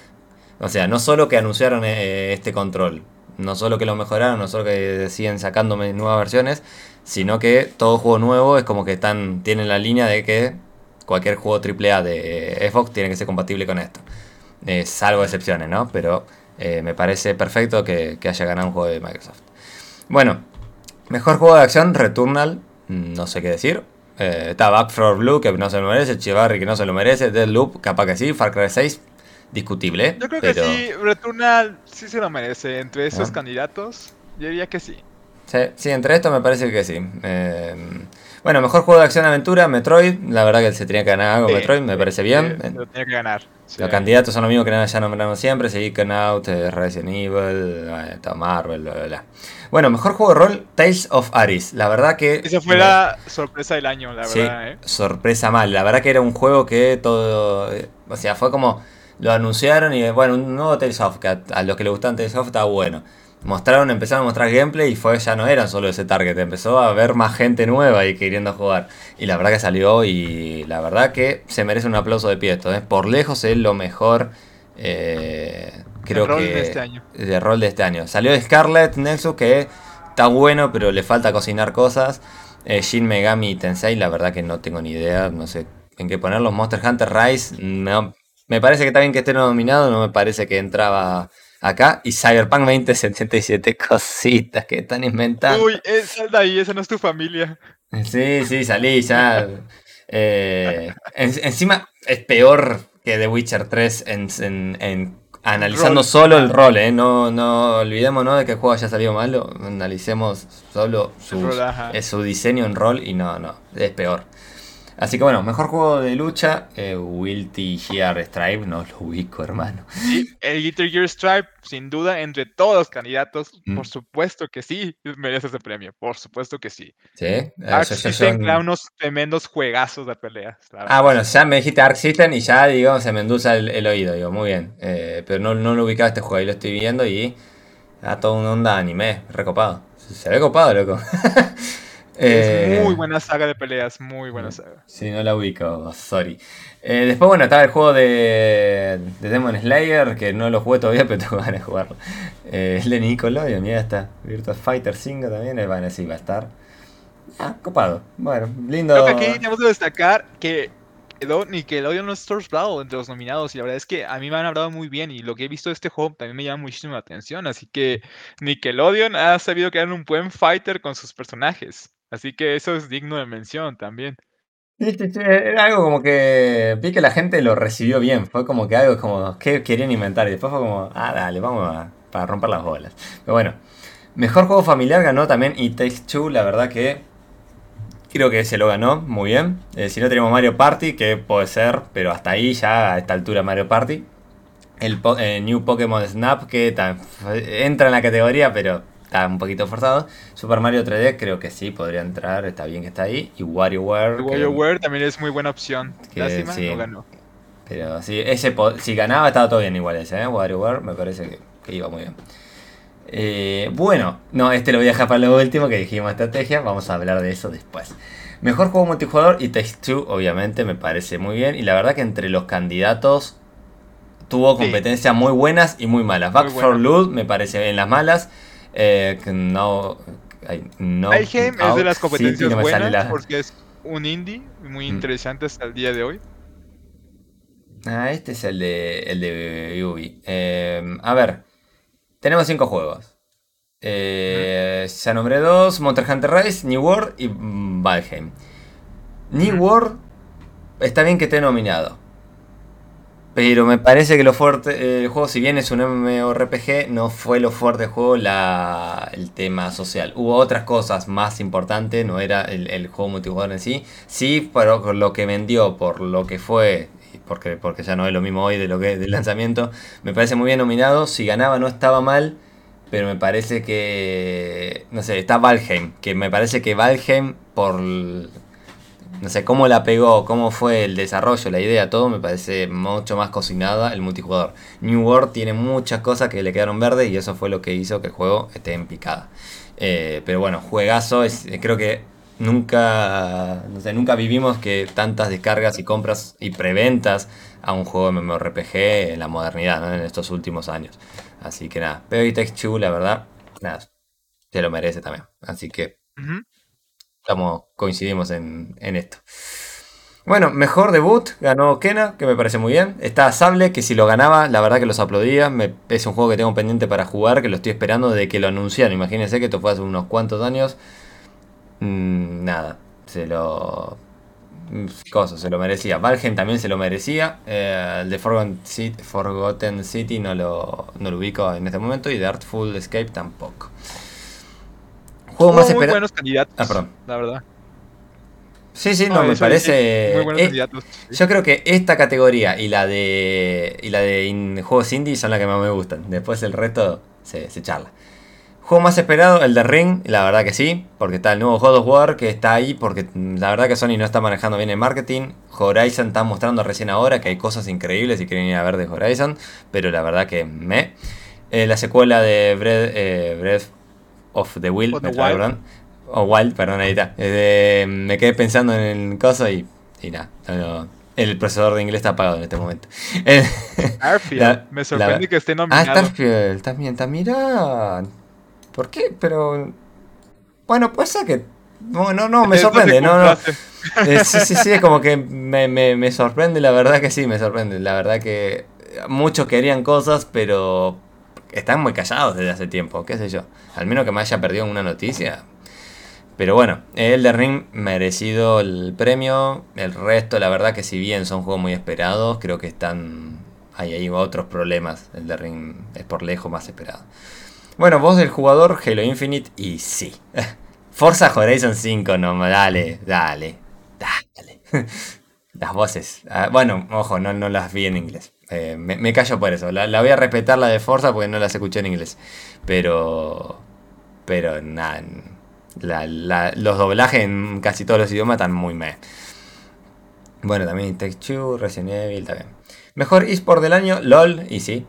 O sea, no solo que anunciaron eh, este control, no solo que lo mejoraron, no solo que siguen sacando nuevas versiones, sino que todo juego nuevo es como que están, tienen la línea de que cualquier juego AAA de Xbox tiene que ser compatible con esto. Es salvo excepciones, ¿no? Pero eh, me parece perfecto que, haya ganado un juego de Microsoft. Bueno, mejor juego de acción, Returnal, no sé qué decir. Eh, está Back 4 Blue, que no se lo merece, Chivarri, que no se lo merece, Deadloop, capaz que sí, Far Cry 6, discutible. Yo creo que sí, Returnal sí se lo merece. Entre esos ah. candidatos, yo diría que sí. Sí, sí, entre estos me parece que sí. Eh, bueno, mejor juego de acción-aventura, Metroid. La verdad que se tenía que ganar algo Metroid, me parece bien. lo tenía que ganar. Los candidatos son los mismos que ya nombramos siempre: Psychonaut, eh, Resident Evil, eh, Marvel, bla, bla, bla. Bueno, mejor juego de rol, Tales of Aris. La verdad que. Esa fue la sorpresa del año, la verdad. ¿eh? Sorpresa mal. La verdad que era un juego que todo. O sea, fue como. Lo anunciaron y bueno, un nuevo Tales of, que a, a los que le gustan Tales of está bueno mostraron, empezaron a mostrar gameplay y fue ya no era solo ese target, empezó a ver más gente nueva y queriendo jugar. Y la verdad que salió y la verdad que se merece un aplauso de pie esto. ¿eh? Por lejos es lo mejor, eh, creo rol que... De, este año. de rol de este año. Salió Scarlet Nexus que está bueno pero le falta cocinar cosas. Eh, Shin Megami Tensei, la verdad que no tengo ni idea, no sé en qué ponerlo. Monster Hunter Rise, me parece que está bien que esté nominado, no me parece que entraba acá y Cyberpunk 2077 cositas que están inventando. Uy, sal de ahí, esa no es tu familia. Sí, sí, salí ya. Eh, encima es peor que The Witcher 3 en, analizando solo el rol, ¿eh? No, no olvidémonos de que el juego haya salido malo. Analicemos solo su, su diseño en rol y no, no, es peor. Así que bueno, mejor juego de lucha, eh, Wilty Gear Stripe, no lo ubico, hermano. Sí, el Gear Stripe, sin duda, entre todos los candidatos, mm. por supuesto que sí, merece ese premio, por supuesto que sí. Sí, Arc System unos tremendos juegazos de pelea. Ah, bueno, ya me dijiste Arc System y ya, digo, se me endulza el, oído, digo, muy bien. Eh, pero no, no lo ubicaba este juego, ahí lo estoy viendo y a todo un onda anime, recopado. Se ve copado, loco. Es muy eh, buena saga de peleas, muy buena saga. Sí, no la ubico, sorry. Eh, después, bueno, estaba el juego de, de, Demon Slayer, que no lo jugué todavía, pero tengo ganas de jugarlo. Eh, Lenny Nickelodeon, mira, está. Virtua Fighter 5 también, eh, bueno, sí, va a estar. Ah, copado. Bueno, lindo. Creo que aquí tenemos que destacar que Nickelodeon no es Bravo entre los nominados y la verdad es que a mí me han hablado muy bien y lo que he visto de este juego también me llama muchísimo la atención, así que Nickelodeon ha sabido crear un buen fighter con sus personajes. Así que eso es digno de mención también. Sí, era algo como que vi que la gente lo recibió bien. Fue como que algo como que querían inventar. Y después fue como, ah, dale, vamos a para romper las bolas. Pero bueno, mejor juego familiar ganó también It Takes Two. La verdad que creo que se lo ganó muy bien. Eh, si no tenemos Mario Party, que puede ser, pero hasta ahí ya a esta altura Mario Party. El eh, New Pokémon Snap, que entra en la categoría, pero está un poquito forzado. Super Mario 3D creo que sí, podría entrar, está bien que está ahí. Y WarioWare. WarioWare también es muy buena opción. Lástima, no ganó. Pero sí, ese, si ganaba estaba todo bien igual ese, ¿eh? WarioWare me parece que, iba muy bien. Eh, bueno, no, este lo voy a dejar para lo último que dijimos estrategia, vamos a hablar de eso después. Mejor juego multijugador y Takes Two, obviamente, me parece muy bien. Y la verdad que entre los candidatos tuvo competencias muy buenas y muy malas. Back for Loot me parece en las malas. Eh, no. no es de las competencias buenas porque es un indie muy mm. interesante hasta el día de hoy. Ah, este es el de, el de Ubi. Em, a ver, tenemos cinco juegos. Eh, ya nombré dos: Monster Hunter Rise, New World y Valheim. New World está bien que esté nominado. Pero me parece que lo fuerte el juego, si bien es un MMORPG, no fue lo fuerte del juego la, el tema social. Hubo otras cosas más importantes, no era el, juego multijugador en sí. Sí, pero lo que vendió, por lo que fue, porque, porque ya no es lo mismo hoy de lo que del lanzamiento, me parece muy bien nominado. Si ganaba no estaba mal, pero me parece que, no sé, está Valheim, que me parece que Valheim por no sé, cómo la pegó, cómo fue el desarrollo, la idea, todo me parece mucho más cocinada el multijugador. New World tiene muchas cosas que le quedaron verdes y eso fue lo que hizo que el juego esté en picada. Eh, pero bueno, juegazo, eh, creo que nunca, no sé, nunca vivimos que tantas descargas y compras y preventas a un juego de MMORPG en la modernidad, en estos últimos años. Así que nada, pero Takes Two, la verdad, nada, se lo merece también. Así que estamos, coincidimos en, en esto. Bueno, mejor debut ganó Kena, que me parece muy bien. Está Sable, que si lo ganaba, la verdad que los aplaudía. Me- es un juego que tengo pendiente para jugar, que lo estoy esperando de que lo anunciaron. Imagínense que esto fue hace unos cuantos años. Mm, nada, se lo. Cosa, se lo merecía. Valheim también se lo merecía. Eh, el de Forgotten City, Forgotten City no, lo, no lo ubico en este momento. Y de Artful Escape tampoco. Juego Hubo más muy buenos candidatos. Ah, perdón. La verdad. Sí, sí, no, me parece. sí, Muy buenos eh, candidatos. sí. Yo creo que esta categoría y la de y la de in- juegos indie son las que más me gustan. Después el resto se, se charla. Juego más esperado, el de Ring, la verdad que sí, porque está el nuevo God of War que está ahí, porque mm, la verdad que Sony no está manejando bien el marketing. Horizon está mostrando recién ahora que hay cosas increíbles y quieren ir a ver de Horizon, pero la verdad que me. Eh, la secuela de Breath, eh, Breath of the me the perdón. O Wild, perdón, ahí está. Eh, me quedé pensando en el coso y, y nada, no, no. el procesador de inglés está apagado en este momento. Eh, Starfield. la- Me sorprende la- que esté Ah, nominado. Starfield, también, también, mira. ¿Por qué? Pero. Bueno, puede ser que. No, no, no, me sorprende, no, no. Eh, sí, sí, sí, es como que me, me, me sorprende, la verdad que sí, me sorprende. La verdad que muchos querían cosas, pero están muy callados desde hace tiempo, qué sé yo. Al menos que me haya perdido una noticia. Pero bueno, el Ring merecido el premio. El resto, la verdad que si bien son juegos muy esperados, creo que están... Hay, hay otros problemas. El de Ring es por lejos más esperado. Bueno, voz del jugador, Halo Infinite y sí. Forza Horizon 5, no, dale, dale, dale. Las voces. Ah, bueno, ojo, no, no las vi en inglés. Eh, me, me callo por eso. La, la voy a respetar la de Forza porque no las escuché en inglés. Pero. Pero nada. la- la- los doblajes en casi todos los idiomas están muy meh. Bueno, también Take Two, Resident Evil, también. Mejor eSport del año, LOL, y sí.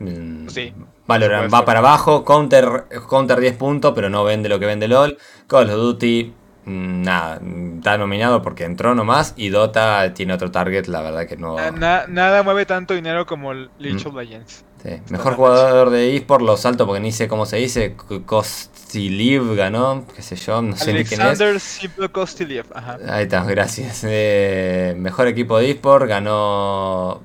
Mm, Sí, Valorant va para abajo, Counter, Counter 10 puntos, pero no vende lo que vende LOL. Call of Duty, nada, mm, está nominado porque entró nomás. Y Dota tiene otro target, la verdad que no. Na- na- nada mueve tanto dinero como el League Mm. of Legends. Sí, Mejor jugador de eSport, lo salto porque ni sé cómo se dice. Kostiliv ganó, qué sé yo, no sé ni quién es. Alexander Simple Kostiliev. Ajá. Ahí está, gracias. Eh, mejor equipo de eSport ganó.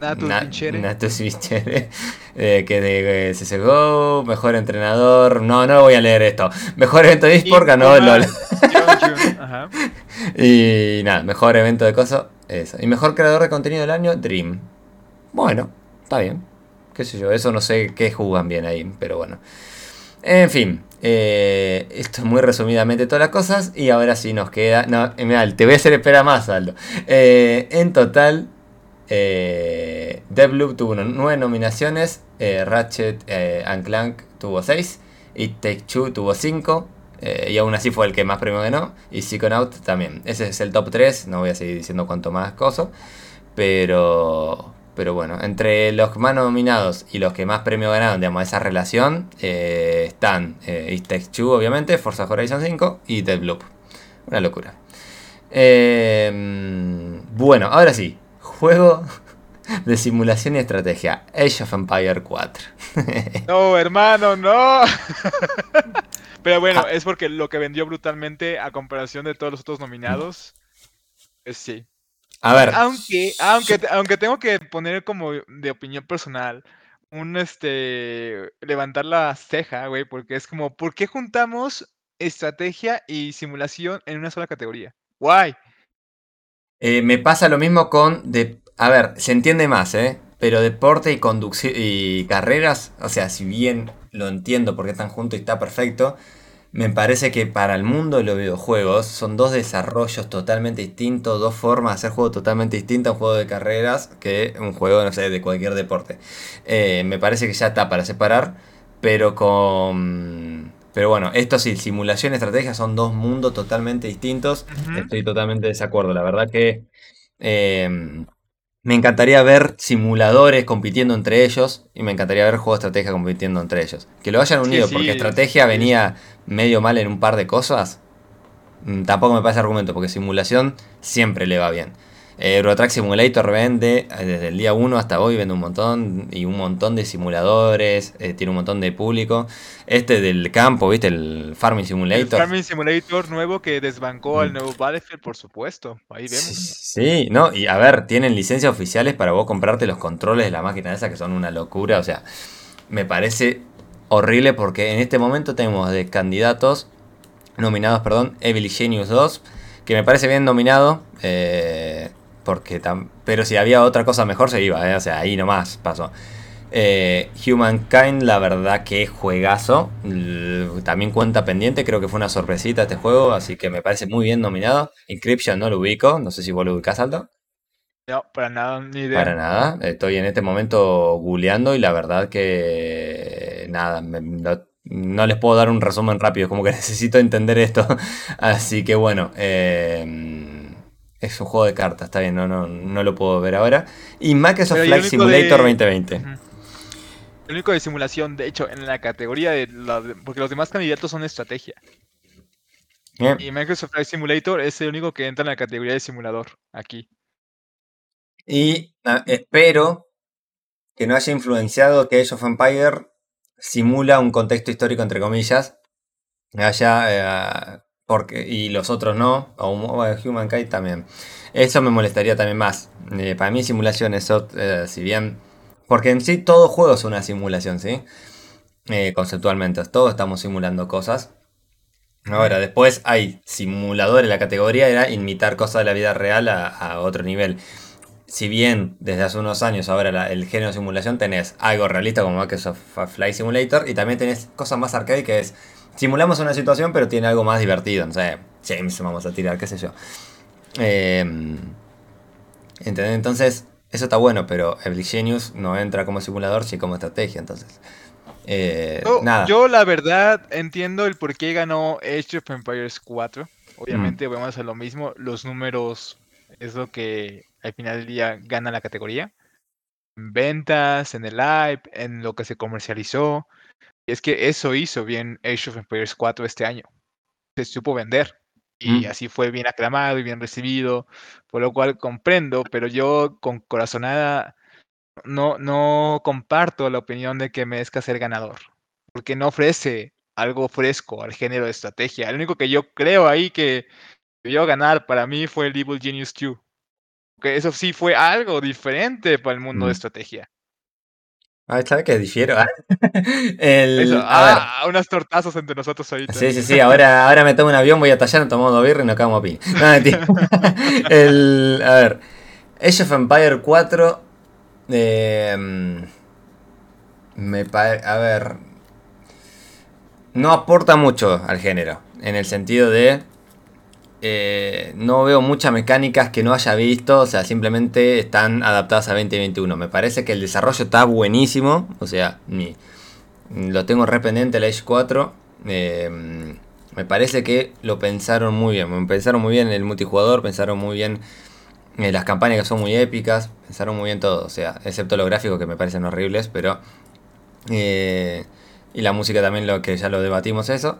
Natus Na- Vincere. Natus Vincere, eh, que de eh, CSGO. Mejor entrenador. No, no voy a leer esto. Mejor evento de eSport ganó LOL. Ajá. Y nada, mejor evento de cosas. Eso. Y mejor creador de contenido del año, Dream. Bueno, está bien. Qué sé yo, eso no sé qué jugan bien ahí, pero bueno. En fin, eh, esto es muy resumidamente todas las cosas. Y ahora sí nos queda. No, mirá, te voy a hacer esperar más, Aldo. En total, eh, Deathloop tuvo nueve nominaciones. eh, Ratchet eh, and Clank tuvo 6. Y Take Two tuvo 5. y aún así fue el que más premio ganó. Y Psychonaut también. Ese es el top 3. No voy a seguir diciendo cuánto más cosas. Pero. Pero bueno, entre los más nominados y los que más premio ganaron, digamos, esa relación, eh, están eh, It Takes Two, obviamente, Forza Horizon 5 y Deathloop. Una locura. Eh, bueno, ahora sí. Juego de simulación y estrategia. Age of Empire 4. No, hermano, no. Pero bueno, Ah. es porque lo que vendió brutalmente a comparación de todos los otros nominados. Es sí. A ver. Aunque, aunque, aunque tengo que poner como de opinión personal, un este levantar la ceja, güey, porque es como, ¿por qué juntamos estrategia y simulación en una sola categoría? Guay. Eh, me pasa lo mismo con. A ver, se entiende más, ¿eh? Pero deporte y y carreras, o sea, si bien lo entiendo porque están juntos y está perfecto, me parece que para el mundo de los videojuegos son dos desarrollos totalmente distintos, dos formas de hacer juegos totalmente distintas, un juego de carreras que un juego, no sé, de cualquier deporte. Eh, me parece que ya está para separar, pero con... Pero bueno, esto sí, simulación y estrategia son dos mundos totalmente distintos. Estoy totalmente de desacuerdo. La verdad que eh, me encantaría ver simuladores compitiendo entre ellos y me encantaría ver juegos de estrategia compitiendo entre ellos. Que lo hayan unido sí, porque estrategia sí. venía medio mal en un par de cosas. mm, Tampoco me parece argumento porque simulación siempre le va bien. Eurotrack Simulator vende eh, desde el día 1 hasta hoy, vende un montón y un montón de simuladores, eh, tiene un montón de público. Este del campo, ¿viste? El Farming Simulator. El Farming Simulator nuevo que desbancó al mm. nuevo Battlefield, por supuesto. Ahí vemos. Sí, no, y a ver, tienen licencias oficiales para vos comprarte los controles de la máquina esa que son una locura, o sea, me parece horrible porque en este momento tenemos de candidatos nominados, perdón, Evil Genius 2, que me parece bien nominado. Eh, porque pero si había otra cosa mejor se iba, ¿eh? o sea, ahí nomás pasó. Eh, Humankind, la verdad que juegazo. También cuenta pendiente, creo que fue una sorpresita este juego, así que me parece muy bien nominado. Encryption no lo ubico, no sé si vos lo ubicás, Aldo. No, para nada, ni idea. Para nada, estoy en este momento googleando y la verdad que nada, no les puedo dar un resumen rápido, como que necesito entender esto. Así que bueno, eh, es un juego de cartas, está bien, no, no, no lo puedo ver ahora. Y Microsoft Flight Simulator 2020. El único de simulación, de hecho, en la categoría de, Porque los demás candidatos son estrategia. Y Microsoft Flight Simulator es el único que entra en la categoría de simulador, aquí. Y ah, espero que no haya influenciado que Age of Empire simula un contexto histórico, entre comillas. Haya eh, porque, y los otros no, o Humankind también. Eso me molestaría también más. Eh, para mí simulación eso, eh, si bien... Porque en sí todo juego es una simulación, ¿sí? Eh, conceptualmente, todos estamos simulando cosas. Ahora, después hay simulador en la categoría, era imitar cosas de la vida real a, otro nivel. Si bien desde hace unos años ahora el género de simulación tenés algo realista como Microsoft Flight Simulator y también tenés cosas más arcade que es simulamos una situación, pero tiene algo más divertido. No sé, James vamos a tirar, qué sé yo. Em, entonces, eso está bueno, pero Evil Genius no entra como simulador, sino como estrategia. Entonces, eh, yo, nada. Yo, la verdad, entiendo el por qué ganó Age of Empires 4. Obviamente, mm. vamos a hacer lo mismo. Los números es lo que al final del día gana la categoría. En ventas, en el live, en lo que se comercializó. Y es que eso hizo bien Age of Empires 4 este año. Se supo vender. Y mm. así fue bien aclamado y bien recibido. Por lo cual comprendo, pero yo con corazonada no, no comparto la opinión de que merezca ser ganador. Porque no ofrece algo fresco al género de estrategia. El único que yo creo ahí que debió ganar para mí fue el Evil Genius 2. Que eso sí fue algo diferente para el mundo de mm. estrategia. Ah, ¿sabes que difiero? el, ah, unas tortazos entre nosotros ahorita. Sí, sí, sí. Ahora, ahora me tomo un avión, voy a tallar, nos tomamos dos birras y nos quedamos a pin. el, a ver. Age of Empire 4. Eh, me A ver. No aporta mucho al género. En el sentido de eh, no veo muchas mecánicas que no haya visto, o sea, simplemente están adaptadas a 2021. Me parece que el desarrollo está buenísimo, o sea, ni, lo tengo re pendiente el Age 4. Eh, me parece que lo pensaron muy bien, pensaron muy bien en el multijugador, pensaron muy bien en las campañas que son muy épicas, pensaron muy bien todo, o sea, excepto los gráficos que me parecen horribles, pero... Eh, y la música también, lo que ya lo debatimos eso.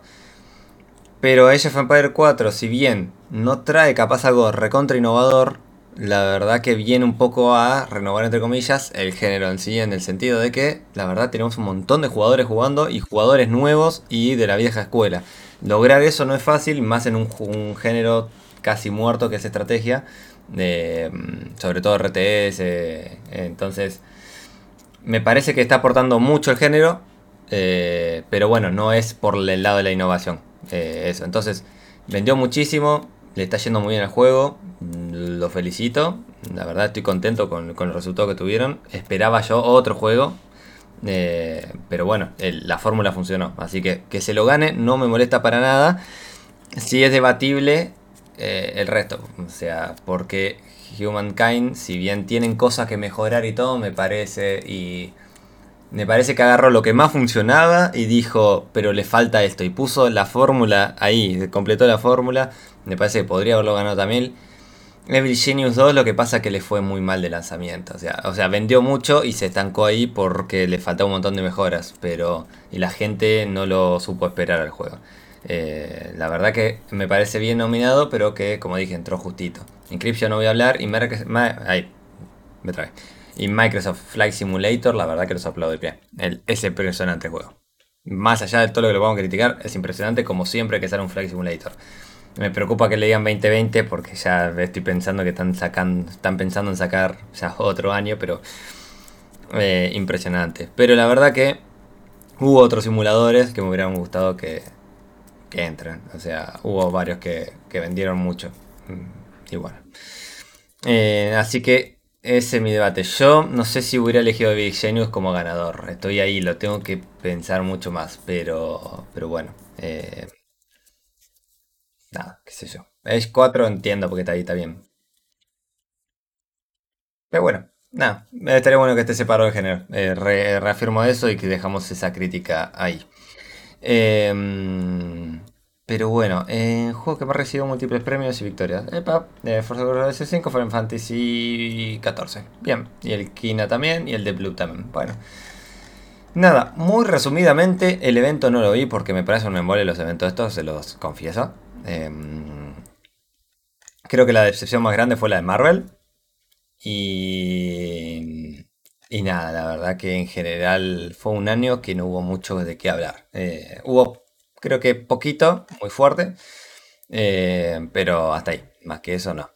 Pero Age of Empire 4, si bien no trae capaz algo recontra innovador, la verdad que viene un poco a renovar entre comillas el género en sí, en el sentido de que la verdad tenemos un montón de jugadores jugando y jugadores nuevos y de la vieja escuela. Lograr eso no es fácil, más en un, género casi muerto que es estrategia, mm, sobre todo RTS. entonces, me parece que está aportando mucho el género, eh, pero bueno, no es por el lado de la innovación. Eh, eso, entonces vendió muchísimo, le está yendo muy bien al juego, mm, lo felicito, la verdad estoy contento con, el resultado que tuvieron, esperaba yo otro juego, eh, pero bueno, la fórmula funcionó, así que que se lo gane no me molesta para nada, si es debatible el resto, o sea, porque Humankind, si bien tienen cosas que mejorar y todo, me parece, y me parece que agarró lo que más funcionaba y dijo, pero le falta esto. Y puso la fórmula ahí, completó la fórmula. Me parece que podría haberlo ganado también. Evil Genius 2 lo que pasa es que le fue muy mal de lanzamiento. O sea, o sea, vendió mucho y se estancó ahí porque le faltaba un montón de mejoras. Pero. Y la gente no lo supo esperar al juego. Eh, la verdad que me parece bien nominado, pero que, como dije, entró justito. Encryption no voy a hablar y me trae. Y Microsoft Flight Simulator, la verdad que los pie. El, es impresionante juego. Más allá de todo lo que lo vamos a criticar, es impresionante como siempre que sale un Flight Simulator. Me preocupa que le digan 2020 porque ya estoy pensando que están sacando, están pensando en sacar otro año, pero eh, impresionante. Pero la verdad que hubo otros simuladores que me hubieran gustado que, que entren. O sea, hubo varios que, que vendieron mucho. Mm, y bueno. Eh, así que ese es mi debate. Yo no sé si hubiera elegido a Big Genius como ganador. Estoy ahí, lo tengo que pensar mucho más. Pero, pero bueno. Eh, nada, qué sé yo. Age 4 entiendo porque está ahí, está bien. Pero bueno, nada, estaría bueno que esté separado de género. Eh, reafirmo eso y que dejamos esa crítica ahí. Em, pero bueno, eh, juego que me ha recibido múltiples premios y victorias. Epa, eh, Forza Horizon 5, Final Fantasy 14. Bien, y el Kina también y el de Blue también. Bueno. Nada, muy resumidamente, el evento no lo vi porque me parece un embole los eventos estos, se los confieso. Em, creo que la decepción más grande fue la de Marvel. Y, y nada, la verdad que en general fue un año que no hubo mucho de qué hablar. Eh, hubo, creo que poquito, muy fuerte, eh, pero hasta ahí, más que eso no.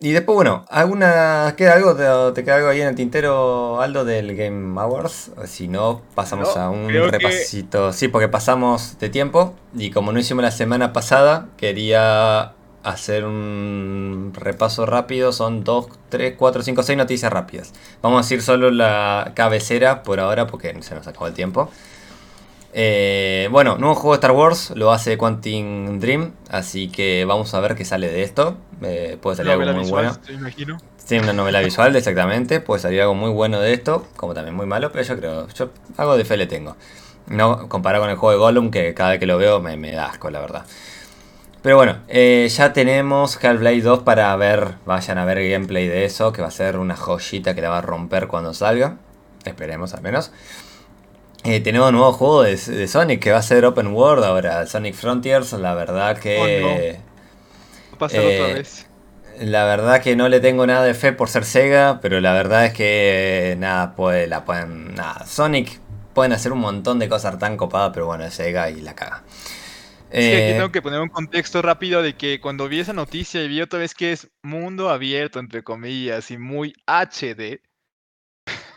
Y después, bueno, ¿alguna, ¿queda algo, te, queda algo ahí en el tintero, Aldo, del Game Awards? Si no, pasamos a un repasito. Sí, porque pasamos de tiempo y como no hicimos la semana pasada, quería hacer un repaso rápido. Son 2, 3, 4, 5, 6 noticias rápidas. Vamos a decir solo la cabecera por ahora porque se nos acabó el tiempo. Eh, bueno, nuevo juego de Star Wars lo hace Quantum Dream, así que vamos a ver qué sale de esto. Eh, puede salir algo muy bueno. Sí, una novela visual, exactamente. Puede salir algo muy bueno de esto, como también muy malo, pero yo creo, yo algo de fe le tengo. No comparado con el juego de Gollum, que cada vez que lo veo me, me da asco, la verdad. Pero bueno, eh, ya tenemos Half-Life 2 para ver, vayan a ver gameplay de eso, que va a ser una joyita que la va a romper cuando salga. Esperemos al menos. Eh, tenemos un nuevo juego de, Sonic que va a ser Open World ahora, Sonic Frontiers. La verdad que. Oh, otra eh, vez. La verdad que no le tengo nada de fe por ser Sega, pero la verdad es que nada, puede, la pueden. Nada, Sonic pueden hacer un montón de cosas tan copadas, pero bueno, es Sega y la caga. Sí, aquí eh, tengo que poner un contexto rápido de que cuando vi esa noticia y vi otra vez que es mundo abierto, entre comillas, y muy HD,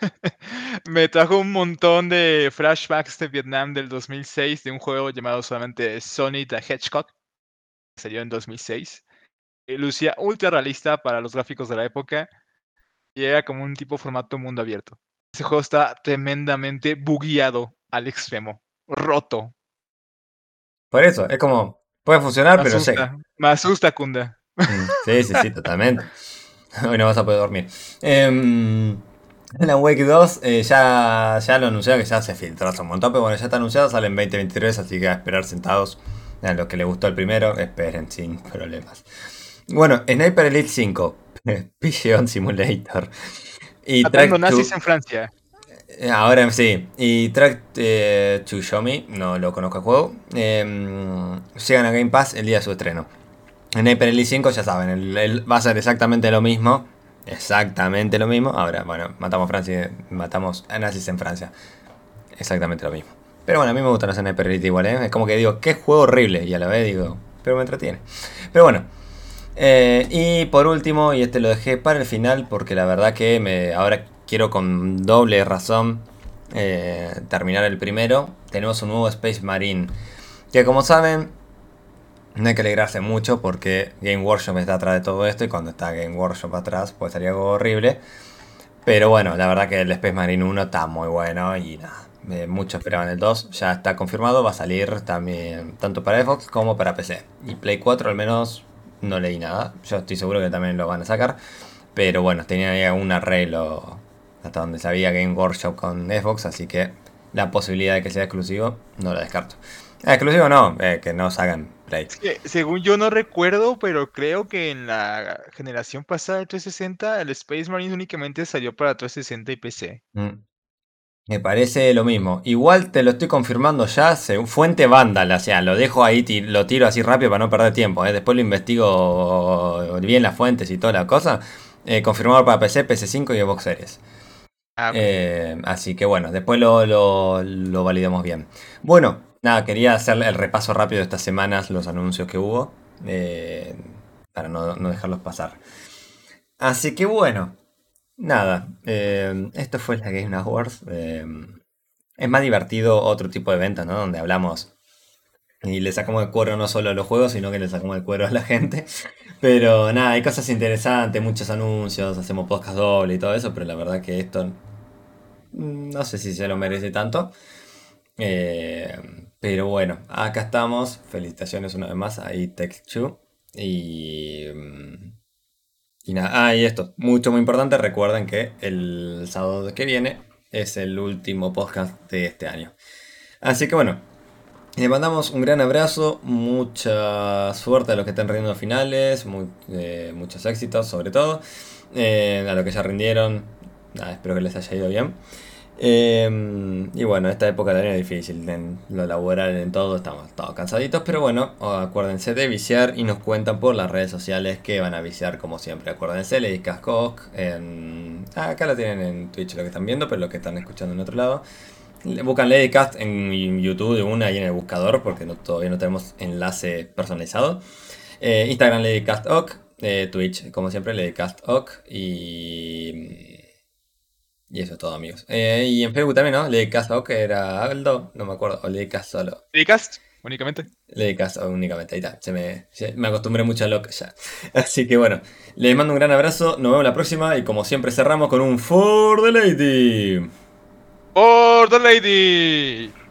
me trajo un montón de flashbacks de Vietnam del 2006 de un juego llamado solamente Sonic the Hedgehog, que salió en 2006. Y lucía ultra realista para los gráficos de la época y era como un tipo formato mundo abierto. Ese juego está tremendamente bugueado al extremo, roto. Por eso, es como, puede funcionar, pero sé. Me asusta, Kunda. Mm, sí, sí, sí, totalmente. Hoy no vas a poder dormir. Eh, la Wake 2 eh, ya, ya lo anunciaron que ya se filtró hace un montón, pero bueno, ya está anunciado, sale en 2023, así que a esperar sentados. A los que les gustó el primero, esperen sin problemas. Bueno, Sniper Elite 5, Pigeon Simulator. Y Track nazis en Francia. Eh, ahora sí. Y Track eh, to Show Me, no lo conozco el juego. Eh, llegan a Game Pass el día de su estreno. Sniper Elite 5, ya saben, va a ser exactamente lo mismo Exactamente lo mismo. Ahora, bueno, matamos Francia, matamos a nazis en Francia. Exactamente lo mismo. Pero bueno, a mí me gusta la Sniper Elite igual, ¿eh? Es como que digo, qué juego horrible. Y a la vez digo, pero me entretiene. Pero bueno. Eh, y por último, y este lo dejé para el final porque la verdad que me, ahora quiero con doble razón eh, terminar el primero. Tenemos un nuevo Space Marine. Que como saben, no hay que alegrarse mucho porque Game Workshop está atrás de todo esto y cuando está Game Workshop atrás pues sería algo horrible. Pero bueno, la verdad que el Space Marine 1 está muy bueno y nada, eh, mucho esperaban el 2, ya está confirmado, va a salir también tanto para Xbox como para PC. Y Play 4 al menos no leí nada, yo estoy seguro que también lo van a sacar. Pero bueno, tenía ahí un arreglo hasta donde sabía Game Workshop con Xbox, así que la posibilidad de que sea exclusivo no la descarto. Ah, exclusivo no, eh, que no salgan Play. según yo no recuerdo, pero creo que en la generación pasada de 360 el Space Marine únicamente salió para 360 y PC. Mm. Me parece lo mismo. Igual te lo estoy confirmando ya, según fuente Vandal, o sea, lo dejo ahí, lo tiro así rápido para no perder tiempo. ¿eh? Después lo investigo bien las fuentes y toda la cosa. Eh, confirmado para PC, PC5 y Xbox Series. Ah, eh, así que bueno, después lo, lo, validamos bien. Bueno, nada, quería hacer el repaso rápido de estas semanas, los anuncios que hubo, para no, no dejarlos pasar. Así que bueno, Nada, eh, esto fue la Game Awards. Eh, es más divertido otro tipo de eventos, ¿no? Donde hablamos y le sacamos el cuero no solo a los juegos, sino que le sacamos el cuero a la gente. Pero nada, hay cosas interesantes, muchos anuncios, hacemos podcast doble y todo eso, pero la verdad que esto mm, no sé si se lo merece tanto. Eh, pero bueno, acá estamos. Felicitaciones una vez más a Text Y mm, y nada, ah, y esto, mucho muy importante, recuerden que el sábado que viene es el último podcast de este año. Así que bueno, les mandamos un gran abrazo, mucha suerte a los que estén rindiendo finales, eh, muchos éxitos sobre todo, eh, a los que ya rindieron, nada, espero que les haya ido bien. Em, y bueno, esta época también es difícil, en lo laboral, en todo, estamos todos cansaditos, pero bueno, acuérdense de viciar y nos cuentan por las redes sociales que van a viciar como siempre. Acuérdense, en... Ah, acá lo tienen en Twitch lo que están viendo, pero lo que están escuchando en otro lado. Buscan Ladycast en YouTube de una y en el buscador, porque no, todavía no tenemos enlace personalizado. Eh, Instagram LadycastOc, eh, Twitch, como siempre, LadycastOc y y eso es todo, amigos. Eh, y en Facebook también, ¿no? Ledicast que era Aldo, no me acuerdo, o Ledicast solo. ¿Ledicast? Únicamente. Ledicast únicamente, ahí está. Se me, me acostumbré mucho a Locke ya. Así que bueno, les mando un gran abrazo, nos vemos la próxima y como siempre cerramos con un For the Lady. For the Lady.